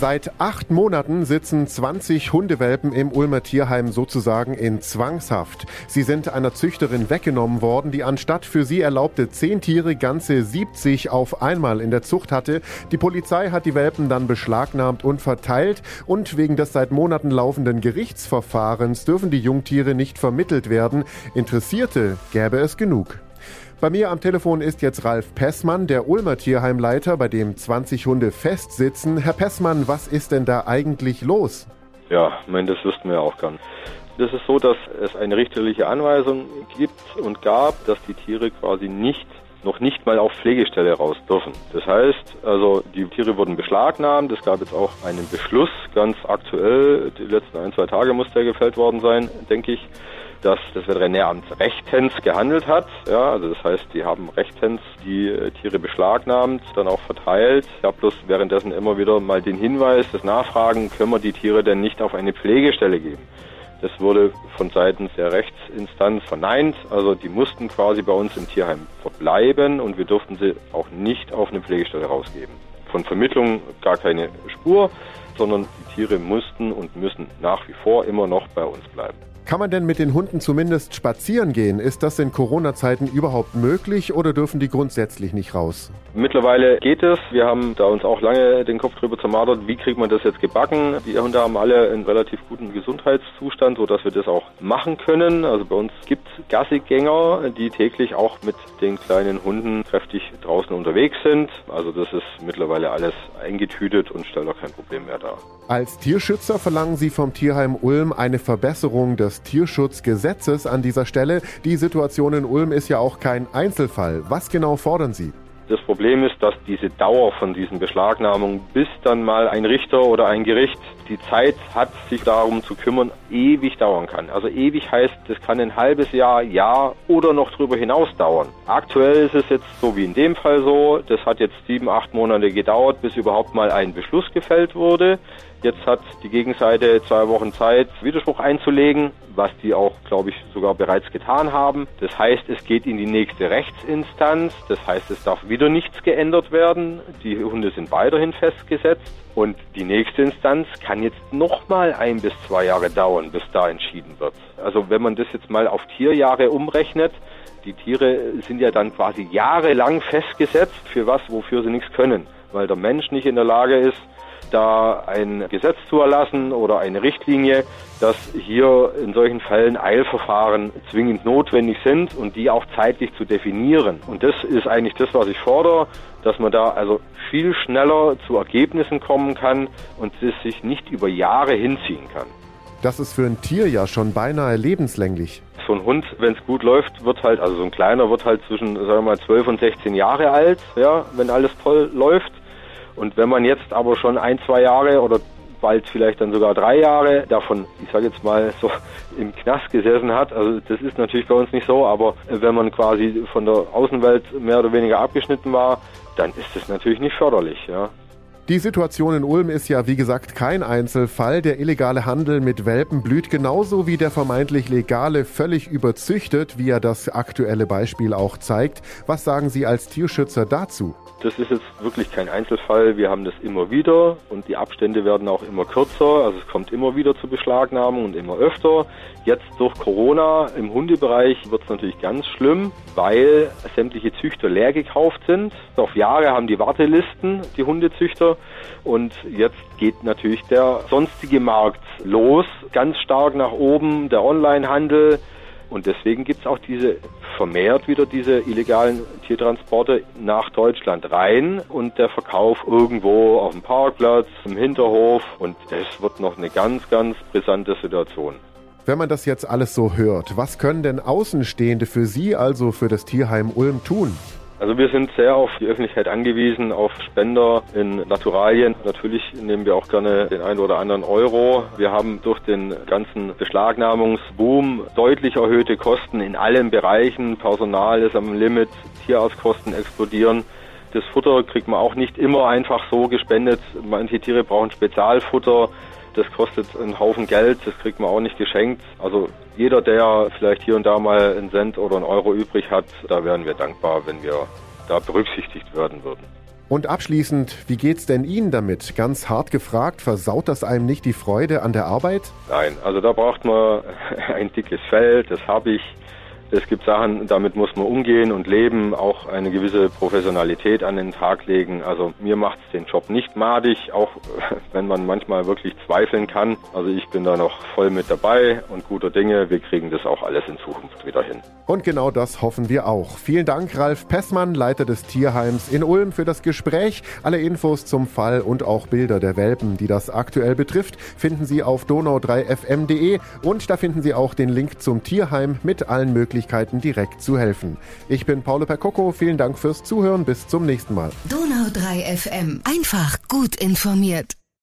Seit acht Monaten sitzen 20 Hundewelpen im Ulmer Tierheim sozusagen in Zwangshaft. Sie sind einer Züchterin weggenommen worden, die anstatt für sie erlaubte zehn Tiere ganze 70 auf einmal in der Zucht hatte. Die Polizei hat die Welpen dann beschlagnahmt und verteilt und wegen des seit Monaten laufenden Gerichtsverfahrens dürfen die Jungtiere nicht vermittelt werden. Interessierte gäbe es genug. Bei mir am Telefon ist jetzt Ralf Pessmann, der Ulmer Tierheimleiter, bei dem 20 Hunde festsitzen. Herr Pessmann, was ist denn da eigentlich los? Ja, ich meine, das wüssten wir auch gern. Das ist so, dass es eine richterliche Anweisung gibt und gab, dass die Tiere quasi nicht noch nicht mal auf Pflegestelle raus dürfen. Das heißt, also die Tiere wurden beschlagnahmt. Es gab jetzt auch einen Beschluss, ganz aktuell, die letzten ein, zwei Tage muss der gefällt worden sein, denke ich, dass das Veterinäramt rechtens gehandelt hat. Ja, also das heißt, die haben rechtens die äh, Tiere beschlagnahmt, dann auch verteilt. Ich habe bloß währenddessen immer wieder mal den Hinweis, das Nachfragen, können wir die Tiere denn nicht auf eine Pflegestelle geben? Das wurde von seitens der Rechtsinstanz verneint. Also die mussten quasi bei uns im Tierheim verbleiben und wir durften sie auch nicht auf eine Pflegestelle rausgeben. Von Vermittlung gar keine Spur, sondern die Tiere mussten und müssen nach wie vor immer noch bei uns bleiben. Kann man denn mit den Hunden zumindest spazieren gehen? Ist das in Corona-Zeiten überhaupt möglich oder dürfen die grundsätzlich nicht raus? Mittlerweile geht es. Wir haben da uns auch lange den Kopf drüber zermartert, wie kriegt man das jetzt gebacken. Die Hunde haben alle einen relativ guten Gesundheitszustand, sodass wir das auch machen können. Also bei uns gibt es Gassigänger, die täglich auch mit den kleinen Hunden kräftig draußen unterwegs sind. Also das ist mittlerweile alles eingetütet und stellt auch kein Problem mehr dar. Als Tierschützer verlangen Sie vom Tierheim Ulm eine Verbesserung des Tierschutzgesetzes an dieser Stelle. Die Situation in Ulm ist ja auch kein Einzelfall. Was genau fordern Sie? Das Problem ist, dass diese Dauer von diesen Beschlagnahmungen, bis dann mal ein Richter oder ein Gericht die Zeit hat, sich darum zu kümmern, ewig dauern kann. Also ewig heißt, das kann ein halbes Jahr, Jahr oder noch darüber hinaus dauern. Aktuell ist es jetzt so wie in dem Fall so, das hat jetzt sieben, acht Monate gedauert, bis überhaupt mal ein Beschluss gefällt wurde. Jetzt hat die Gegenseite zwei Wochen Zeit, Widerspruch einzulegen, was die auch, glaube ich, sogar bereits getan haben. Das heißt, es geht in die nächste Rechtsinstanz. Das heißt, es darf wieder nichts geändert werden. Die Hunde sind weiterhin festgesetzt. Und die nächste Instanz kann jetzt nochmal ein bis zwei Jahre dauern, bis da entschieden wird. Also wenn man das jetzt mal auf Tierjahre umrechnet, die Tiere sind ja dann quasi jahrelang festgesetzt für was, wofür sie nichts können, weil der Mensch nicht in der Lage ist, da ein Gesetz zu erlassen oder eine Richtlinie, dass hier in solchen Fällen Eilverfahren zwingend notwendig sind und die auch zeitlich zu definieren. Und das ist eigentlich das, was ich fordere, dass man da also viel schneller zu Ergebnissen kommen kann und es sich nicht über Jahre hinziehen kann. Das ist für ein Tier ja schon beinahe lebenslänglich. So ein Hund, wenn es gut läuft, wird halt, also so ein kleiner wird halt zwischen, sagen wir mal, 12 und 16 Jahre alt, ja, wenn alles toll läuft. Und wenn man jetzt aber schon ein, zwei Jahre oder bald vielleicht dann sogar drei Jahre davon, ich sage jetzt mal so im Knast gesessen hat. Also das ist natürlich bei uns nicht so, aber wenn man quasi von der Außenwelt mehr oder weniger abgeschnitten war, dann ist das natürlich nicht förderlich, ja. Die Situation in Ulm ist ja wie gesagt kein Einzelfall. Der illegale Handel mit Welpen blüht genauso wie der vermeintlich legale völlig überzüchtet, wie er das aktuelle Beispiel auch zeigt. Was sagen Sie als Tierschützer dazu? Das ist jetzt wirklich kein Einzelfall. Wir haben das immer wieder und die Abstände werden auch immer kürzer. Also es kommt immer wieder zu Beschlagnahmungen und immer öfter. Jetzt durch Corona im Hundebereich wird es natürlich ganz schlimm, weil sämtliche Züchter leer gekauft sind. Auf Jahre haben die Wartelisten, die Hundezüchter. Und jetzt geht natürlich der sonstige Markt los, ganz stark nach oben, der Onlinehandel. Und deswegen gibt es auch diese vermehrt wieder diese illegalen Tiertransporte nach Deutschland rein und der Verkauf irgendwo auf dem Parkplatz, im Hinterhof und es wird noch eine ganz, ganz brisante Situation. Wenn man das jetzt alles so hört, was können denn Außenstehende für Sie, also für das Tierheim Ulm, tun? Also wir sind sehr auf die Öffentlichkeit angewiesen, auf Spender in Naturalien. Natürlich nehmen wir auch gerne den einen oder anderen Euro. Wir haben durch den ganzen Beschlagnahmungsboom deutlich erhöhte Kosten in allen Bereichen. Personal ist am Limit, Tierarztkosten explodieren. Das Futter kriegt man auch nicht immer einfach so gespendet. Manche Tiere brauchen Spezialfutter. Das kostet einen Haufen Geld, das kriegt man auch nicht geschenkt. Also jeder, der vielleicht hier und da mal einen Cent oder einen Euro übrig hat, da wären wir dankbar, wenn wir da berücksichtigt werden würden. Und abschließend, wie geht's denn Ihnen damit? Ganz hart gefragt, versaut das einem nicht die Freude an der Arbeit? Nein, also da braucht man ein dickes Fell, das habe ich. Es gibt Sachen, damit muss man umgehen und leben, auch eine gewisse Professionalität an den Tag legen. Also mir macht es den Job nicht madig, auch wenn man manchmal wirklich zweifeln kann. Also ich bin da noch voll mit dabei und guter Dinge. Wir kriegen das auch alles in Zukunft wieder hin. Und genau das hoffen wir auch. Vielen Dank, Ralf Pessmann, Leiter des Tierheims in Ulm, für das Gespräch. Alle Infos zum Fall und auch Bilder der Welpen, die das aktuell betrifft, finden Sie auf donau3fm.de und da finden Sie auch den Link zum Tierheim mit allen möglichen Möglichkeiten, direkt zu helfen. Ich bin Paolo Percocco, vielen Dank fürs Zuhören, bis zum nächsten Mal. Donau 3 FM, einfach gut informiert.